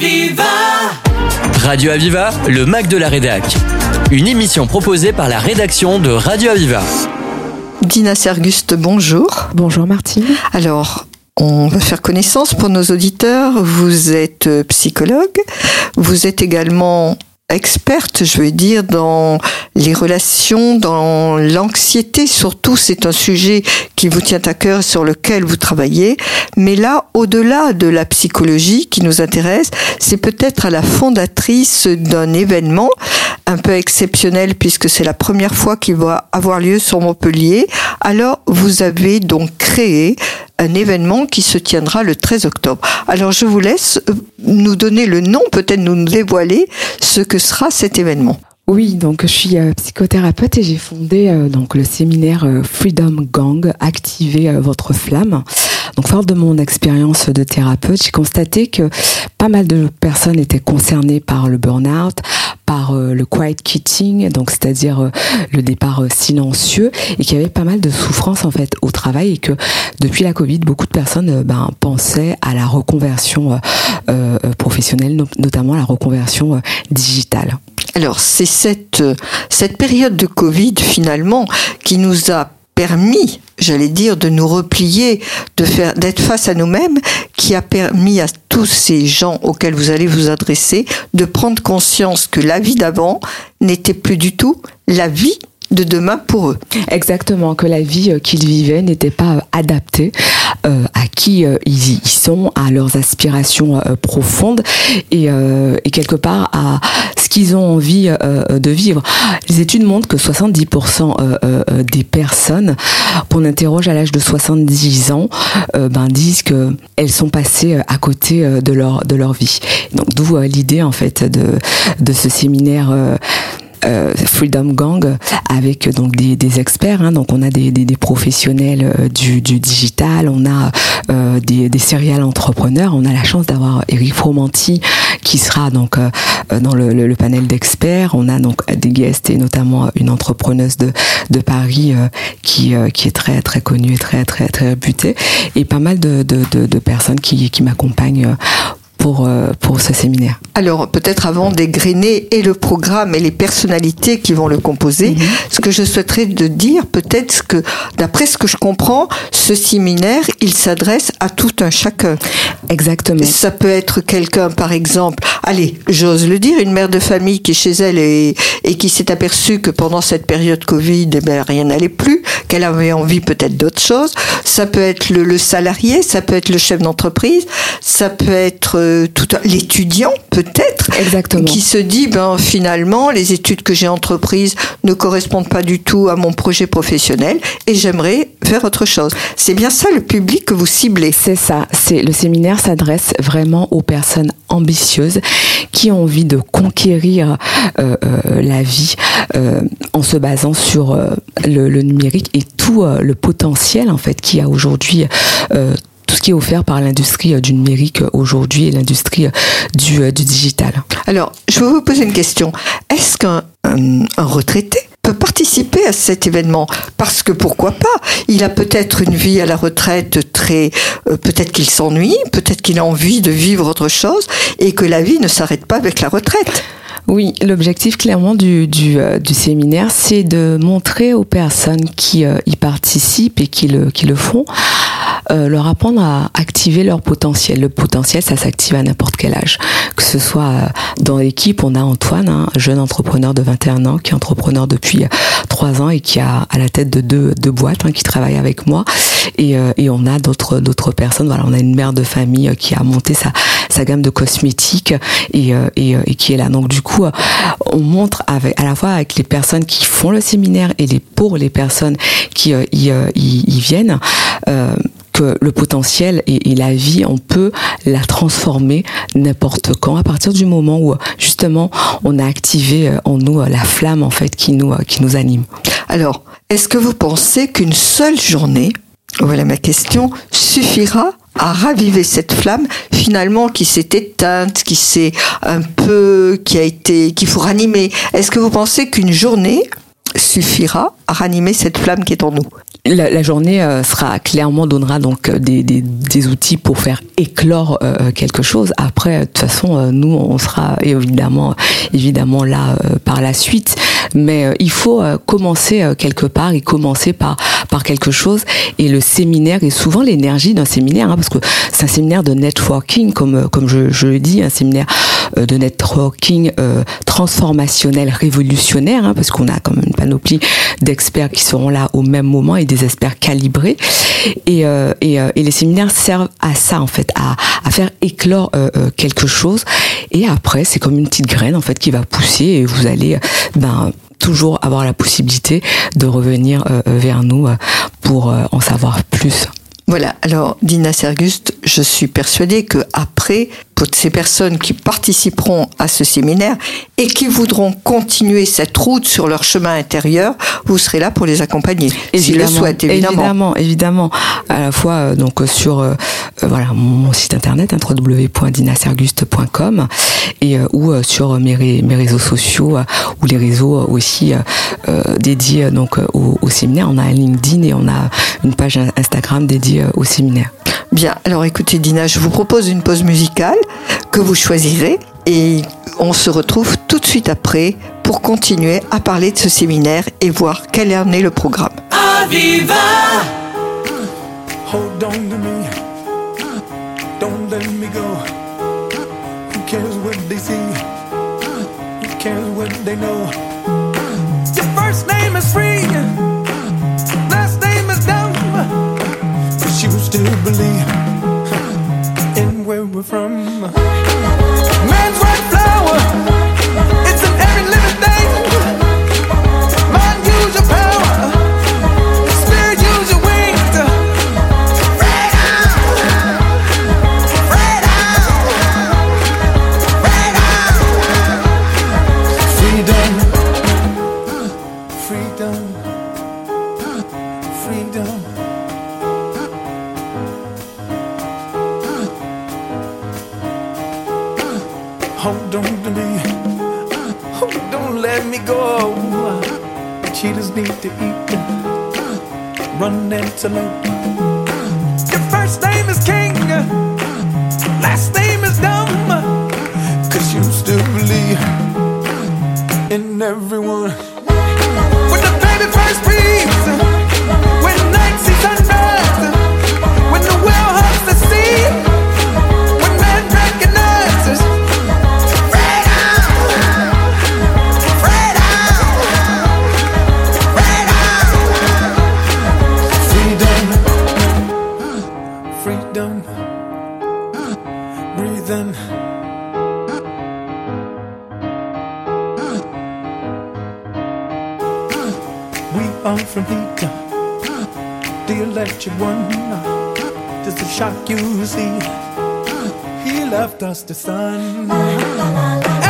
Aviva Radio Aviva, le Mac de la Rédac. Une émission proposée par la rédaction de Radio Aviva. Dina Serguste, bonjour. Bonjour Martine. Alors, on va faire connaissance pour nos auditeurs. Vous êtes euh, psychologue, vous êtes également experte, je veux dire, dans les relations, dans l'anxiété. Surtout, c'est un sujet qui vous tient à cœur, sur lequel vous travaillez. Mais là, au-delà de la psychologie qui nous intéresse, c'est peut-être à la fondatrice d'un événement un peu exceptionnel puisque c'est la première fois qu'il va avoir lieu sur Montpellier. Alors, vous avez donc créé un événement qui se tiendra le 13 octobre. Alors je vous laisse euh, nous donner le nom, peut-être nous dévoiler ce que sera cet événement. Oui, donc je suis euh, psychothérapeute et j'ai fondé euh, donc le séminaire Freedom Gang, activer votre flamme. Donc, fort de mon expérience de thérapeute, j'ai constaté que pas mal de personnes étaient concernées par le burn-out, par euh, le quiet quitting, donc c'est-à-dire euh, le départ euh, silencieux, et qu'il y avait pas mal de souffrance en fait au travail, et que depuis la Covid, beaucoup de personnes ben, pensaient à la reconversion professionnelle, notamment la reconversion digitale. Alors c'est cette, cette période de Covid finalement qui nous a permis, j'allais dire, de nous replier, de faire, d'être face à nous-mêmes, qui a permis à tous ces gens auxquels vous allez vous adresser de prendre conscience que la vie d'avant n'était plus du tout la vie de demain pour eux. Exactement, que la vie euh, qu'ils vivaient n'était pas euh, adaptée euh, à qui ils y sont, à leurs aspirations profondes et, et, quelque part à ce qu'ils ont envie de vivre. Les études montrent que 70% des personnes qu'on interroge à l'âge de 70 ans ben, disent qu'elles sont passées à côté de leur, de leur vie. Donc d'où l'idée en fait de, de ce séminaire euh, Freedom Gang avec donc des, experts. Hein, donc on a des, professionnels euh, du, digital, on a euh, des, des serial entrepreneurs. On a la chance d'avoir Eric Fromanti qui sera donc euh, dans le, panel d'experts. On a donc des guests et notamment une entrepreneuse de, Paris qui, est très très connue et très très très réputée et pas mal de, personnes qui m'accompagnent pour, euh, pour ce séminaire. Alors peut-être avant d'égrener et le programme et les personnalités qui vont le composer, mhm. ce que je souhaiterais de dire peut-être que d'après ce que je comprends, ce séminaire, il s'adresse à tout un chacun. Exactement. Ça peut être quelqu'un par exemple, allez, j'ose le dire, une mère de famille qui est chez elle et, et qui s'est aperçue que pendant cette période Covid, eh ben, rien n'allait plus, qu'elle avait envie peut-être d'autre chose. Ça peut être le, le salarié, ça peut être le chef d'entreprise, ça peut être euh, tout l'étudiant peut-être qui se dit ben finalement les études que j'ai entreprises ne correspondent pas du tout à mon projet professionnel et j'aimerais faire autre chose. C'est bien ça le public que vous ciblez. C'est ça, c'est le séminaire s'adresse vraiment aux personnes ambitieuses qui ont envie de conquérir euh, euh, la vie en se basant sur le, le, numérique et tout le potentiel en fait qu'il y a aujourd'hui tout ce qui est offert par l'industrie euh, du numérique euh, aujourd'hui et l'industrie euh, du, digital. Alors, je vais vous poser une question. Est-ce qu'un un, un retraité participer à cet événement parce que pourquoi pas? Il a peut-être une vie à la retraite très euh, peut-être qu'il s'ennuie, peut-être qu'il a envie de vivre autre chose et que la vie ne s'arrête pas avec la retraite. Oui, l'objectif clairement du, du, euh, séminaire, c'est de montrer aux personnes qui euh, y participent et qui le, qui le font, leur apprendre à activer leur potentiel. Le potentiel, ça s'active à n'importe quel âge. Que ce soit dans l'équipe, on a Antoine, un hein, jeune entrepreneur de 21 ans, qui est entrepreneur depuis 3 ans et qui a à la tête de deux, boîtes, hein, qui travaille avec moi. Et, euh, et on a d'autres d'autres personnes. Voilà, on a une mère de famille qui a monté sa, gamme de cosmétiques et, et, et qui est là. Donc du coup, on montre avec, à la fois avec les personnes qui font le séminaire et les, pour les personnes qui euh, y, euh, viennent. Euh, le potentiel et, et, la vie, on peut la transformer n'importe quand, à partir du moment où justement on a activé en nous la flamme en fait qui nous qui nous anime. Alors, est-ce que vous pensez qu'une seule journée, voilà ma question, suffira à raviver cette flamme finalement qui s'est éteinte, qui s'est un peu, qui a été, qu'il faut ranimer? Est-ce que vous pensez qu'une journée suffira à ranimer cette flamme qui est en nous. La, journée euh, sera clairement donnera donc euh, des, des, des outils pour faire éclore euh, quelque chose. Après, de toute façon, nous on sera évidemment évidemment là par la suite, mais il faut commencer quelque part et commencer par par quelque chose. Et le séminaire est souvent l'énergie d'un séminaire, hein, parce que c'est un séminaire de networking, comme comme je, je le dis, un séminaire de networking euh, transformationnel, révolutionnaire, hein, parce qu'on a comme une panoplie d'experts qui seront là au même moment et des experts calibrés. Et, euh, et, euh, les séminaires servent à ça en fait, à, à faire éclore euh, euh, quelque chose. Et après, c'est comme une petite graine en fait qui va pousser et vous allez euh, ben toujours avoir la possibilité de revenir euh, euh, vers nous euh, pour euh, en savoir plus. Voilà, alors Dina Serguste, je suis persuadée que après, pour ces personnes qui participeront à ce séminaire et qui voudront continuer cette route sur leur chemin intérieur, vous serez là pour les accompagner, s'ils le souhaitent, évidemment. Évidemment, évidemment. À la fois euh, donc euh, sur euh, voilà mon, site internet hein, www.dinaserguste.com et euh, ou sur mes, ré- mes réseaux sociaux euh, ou les réseaux aussi dédiés donc au, au séminaire. On a un LinkedIn et on a une page Instagram dédiée au séminaire. Bien, alors écoutez Dina, je vous propose une pause musicale que vous choisirez et on se retrouve tout de suite après pour continuer à parler de ce séminaire et voir quel en est le programme. Aviva Hold on to me. Don't let me go. Who cares what they see? Who cares what they know? Hold on to me, oh, don't let me go. Uh, Cheetahs need to eat, uh, run antelope. Uh, your first name is King, last name is Dumb. Cause you still believe in everyone. When the baby first breathes, Just a shock you see. He left us the sun.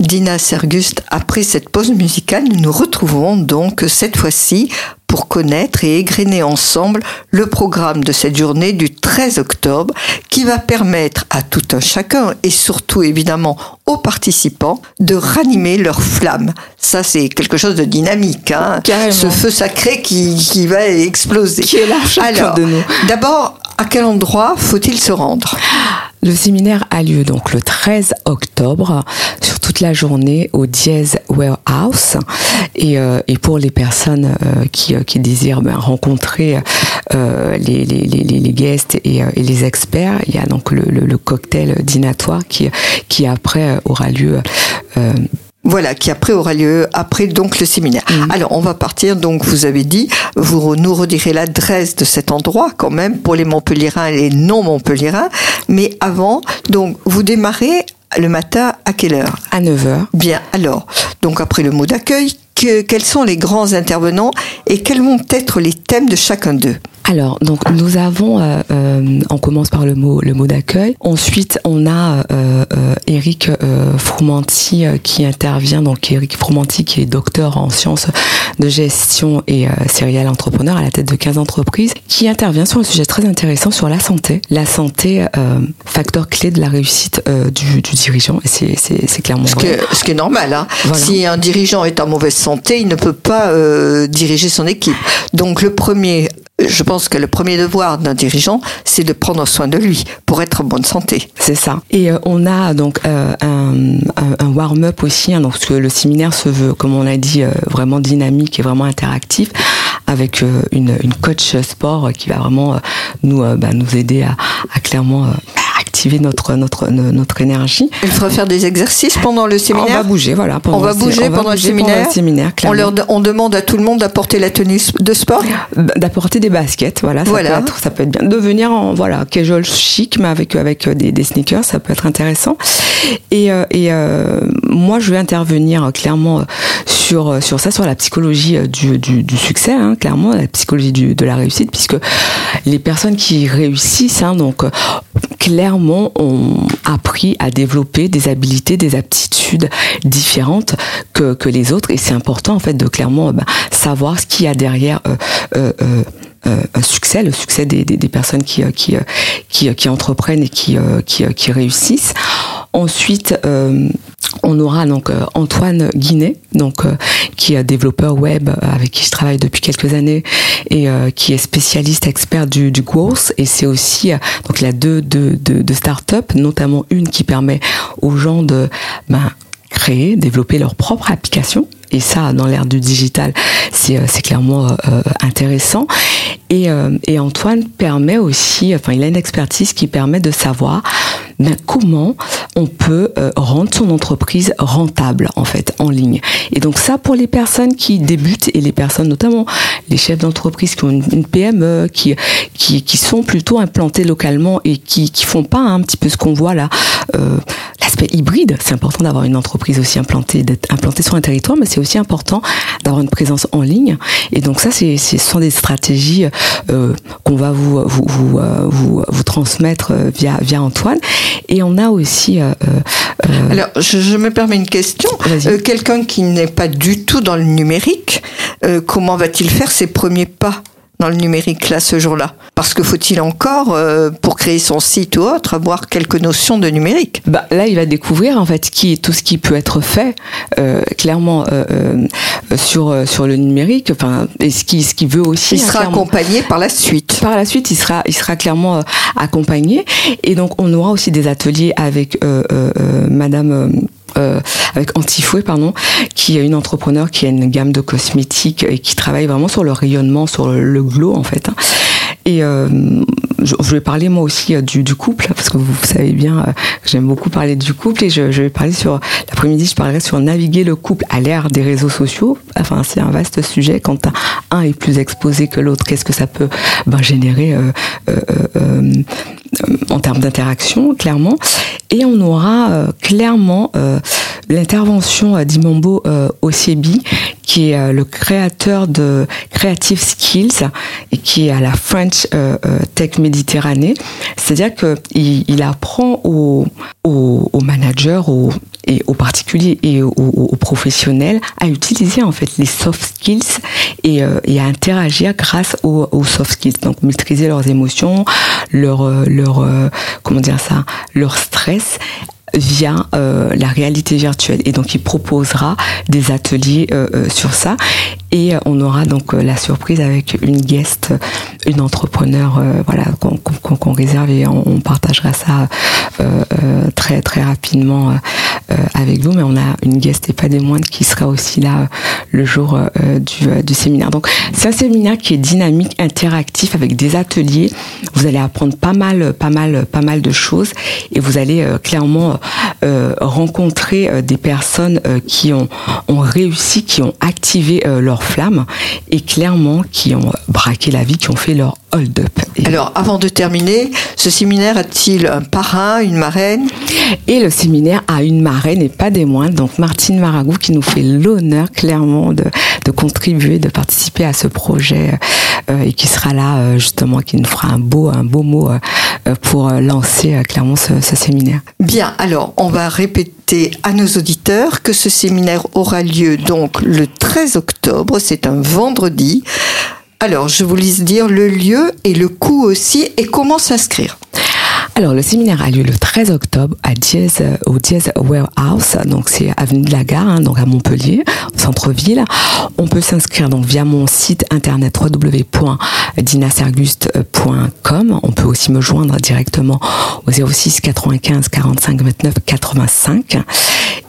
Dina Serguste, après cette pause musicale, nous nous retrouvons donc cette fois-ci pour connaître et égrener ensemble le programme de cette journée du 13 octobre qui va permettre à tout un chacun et surtout évidemment aux participants de ranimer leur flamme. Ça c'est quelque chose de dynamique, hein ce feu sacré qui, qui va exploser. Qui est là, chacun Alors, de nous. d'abord, à quel endroit faut-il se rendre? Le séminaire a lieu donc le 13 octobre toute la journée au Diez Warehouse. Et, euh, et pour les personnes euh, qui, euh, qui désirent ben, rencontrer les, les, les, les- guests et, et les experts, il y a donc le, le, le cocktail dînatoire qui, qui après aura lieu Voilà, qui après aura lieu après donc le séminaire. Alors on va partir. Donc vous avez dit vous nous redirez l'adresse de cet endroit quand même pour les Montpelliérains et les non Montpelliérains, mais avant donc vous démarrez le matin à quelle heure? À 9h. Bien, alors donc après le mot d'accueil que, quels sont les grands intervenants et quels vont être les thèmes de chacun d'eux alors, donc nous avons, euh, euh, on commence par le mot, le mot d'accueil. Ensuite, on a euh, Eric euh, Froumanti qui intervient. Donc, Eric Froumanti qui est docteur en sciences de gestion et serial entrepreneur à la tête de 15 entreprises, qui intervient sur un sujet très intéressant sur la santé. La santé, facteur clé de la réussite du, du, dirigeant. Et c'est, clairement ce, vrai. Que, ce qui est normal. Hein. Voilà. Si un dirigeant est en mauvaise santé, il ne peut pas diriger son équipe. Donc, le premier je pense que le premier devoir d'un dirigeant, c'est de prendre soin de lui pour être en bonne santé. C'est ça. Et euh, on a donc euh, un, warm-up aussi, hein, donc, parce que le séminaire se veut, comme on l'a dit, euh, vraiment dynamique et vraiment interactif avec euh, une, coach sport qui va vraiment euh, nous, bah, nous aider à clairement activer notre notre notre énergie. Il faudra faire des exercices pendant le séminaire. On va bouger, voilà. on va bouger, pendant, le séminaire. on, leur, on demande à tout le monde d'apporter la tenue de sport. D'apporter des baskets, voilà. Ça voilà. Peut être, ça peut être bien. De venir en voilà casual chic, mais avec avec des, des sneakers, ça peut être intéressant. Et euh, et euh, moi, je vais intervenir clairement sur sur ça, sur la psychologie du du, du succès, hein, clairement la psychologie du, de la réussite, puisque les personnes qui réussissent, hein, donc clairement ont appris à développer des habilités, des aptitudes différentes que, les autres. Et c'est important en fait de clairement ben, savoir ce qu'il y a derrière. Euh, euh, euh, un succès, le succès des, personnes qui, entreprennent et qui, réussissent. Ensuite, euh, on aura donc Antoine Guinet, donc qui est développeur web avec qui je travaille depuis quelques années et qui est spécialiste expert du, du growth et c'est aussi donc il a deux, deux, deux, startups, notamment une qui permet aux gens de ben, créer, développer leur propre application. Et ça, dans l'ère du digital, c'est euh, clairement euh, intéressant. Et, euh, et, Antoine permet aussi, enfin, il a une expertise qui permet de savoir comment on peut euh, rendre son entreprise rentable, en fait, en ligne? Et donc ça, pour les personnes qui débutent et les personnes, notamment les chefs d'entreprise qui ont une, PME, qui, qui, qui, sont plutôt implantés localement et qui, qui font pas un petit peu ce qu'on voit là, euh, l'aspect hybride. C'est important d'avoir une entreprise aussi implantée, d'être implantée sur un territoire, mais c'est aussi important d'avoir une présence en ligne. Et donc ça, c'est, ce sont des stratégies euh, qu'on va vous vous, vous, vous, vous, transmettre via, via Antoine. Et on a aussi... Euh, euh, Alors, je, je, me permets une question. Quelqu'un qui n'est pas du tout dans le numérique, comment va-t-il faire ses premiers pas? Dans le numérique là ce jour-là Parce que faut-il encore, euh, pour créer son site ou autre, avoir quelques notions de numérique? Bah, Là, il va découvrir en fait qui, tout ce qui peut être fait euh, clairement euh, euh sur sur le numérique. Enfin, et ce qui ce qui veut aussi. Il hein, sera accompagné par la suite. Par la suite, il sera il sera clairement euh, accompagné. Et donc, on aura aussi des ateliers avec Madame euh, avec Antifouet, pardon, qui est une entrepreneur qui a une gamme de cosmétiques et qui travaille vraiment sur le rayonnement, sur le, glow en fait. Hein. Et euh, je, je, vais parler moi aussi euh, du, couple parce que vous, savez bien, euh, j'aime beaucoup parler du couple et je, vais parler sur l'après-midi, je parlerai sur naviguer le couple à l'ère des réseaux sociaux. Enfin, c'est un vaste sujet. Quand un est plus exposé que l'autre, qu'est-ce que ça peut ben, générer euh, en termes d'interaction, clairement. Et on aura clairement l'intervention d'Imambo Osiebi, qui est le créateur de Creative Skills et qui est à la French Tech C'est-à-dire qu'il il apprend aux, managers, aux, et aux particuliers et aux, professionnels à utiliser en fait les soft skills et, euh, à interagir grâce aux, soft skills. Donc maîtriser leurs émotions, leur leur euh, comment dire ça, leur stress via euh, la réalité virtuelle. Et donc, il proposera des ateliers euh, euh sur ça. Et euh, on aura donc la surprise avec une guest, une entrepreneur, voilà, qu'on qu qu réserve et on, on, partagera ça très très rapidement avec vous. Mais on a une guest et pas des moindres qui sera aussi là le jour du, du séminaire. Donc, c'est un séminaire qui est dynamique, interactif avec des ateliers. Vous allez apprendre pas mal, pas mal, pas mal de choses et vous allez clairement euh, rencontrer euh, des personnes euh, qui ont, ont réussi, qui ont activé leur flamme et clairement qui ont braqué la vie, qui ont fait leur hold-up. Alors, avant de terminer, ce séminaire a-t-il un parrain, une marraine? Et le séminaire a une marraine et pas des moindres, donc Martine Maragou qui nous fait l'honneur clairement de, contribuer, de participer à ce projet euh, et qui sera là euh, justement, qui nous fera un beau, un beau mot euh, pour lancer clairement ce, ce séminaire. Bien, alors on va répéter à nos auditeurs que ce séminaire aura lieu donc le 13 octobre, c'est un vendredi. Alors, je vous laisse dire le lieu et le coût aussi et comment s'inscrire. Alors, le séminaire a lieu le 13 octobre au Diez Warehouse, donc c'est avenue de la Gare, hein, donc à Montpellier, centre-ville. On peut s'inscrire donc via mon site internet www.dinaserguste.com. On peut aussi me joindre directement au 06 95 45 29 85.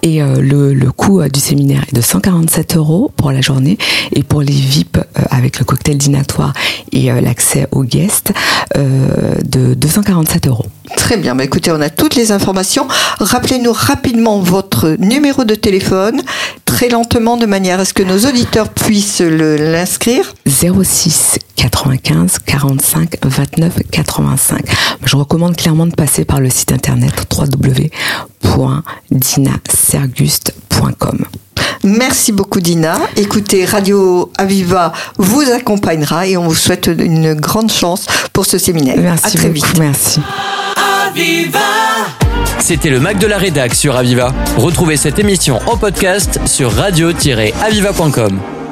Et euh, le, le coût euh, du séminaire est de 147 euros pour la journée et pour les VIP euh, avec le cocktail dînatoire et euh, l'accès aux guests de 247 euros. Très bien, bah écoutez, on a toutes les informations. Rappelez-nous rapidement votre numéro de téléphone, très lentement, de manière à ce que nos auditeurs puissent l'inscrire. 06 95 45 29 85. Je recommande clairement de passer par le site internet www.dinaserguste.com. Merci beaucoup Dina. Écoutez, Radio Aviva vous accompagnera et on vous souhaite une grande chance pour ce séminaire. Merci à très beaucoup, vite. Merci. C'était le Mac de la Rédac sur Aviva. Retrouvez cette émission en podcast sur radio-aviva.com.